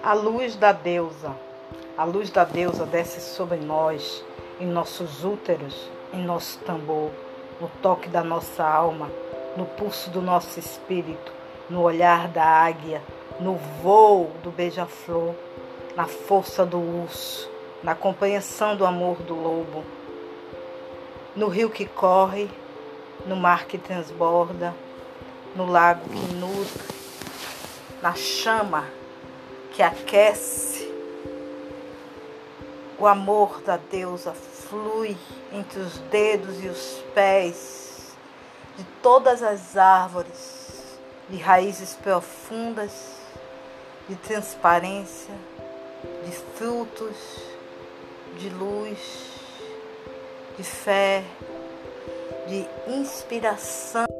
A luz da deusa, a luz da deusa desce sobre nós, em nossos úteros, em nosso tambor, no toque da nossa alma, no pulso do nosso espírito, no olhar da águia, no voo do beija-flor, na força do urso, na compreensão do amor do lobo, no rio que corre, no mar que transborda, no lago que nutre, na chama que aquece. O amor da deusa flui entre os dedos e os pés de todas as árvores, de raízes profundas, de transparência, de frutos, de luz, de fé, de inspiração.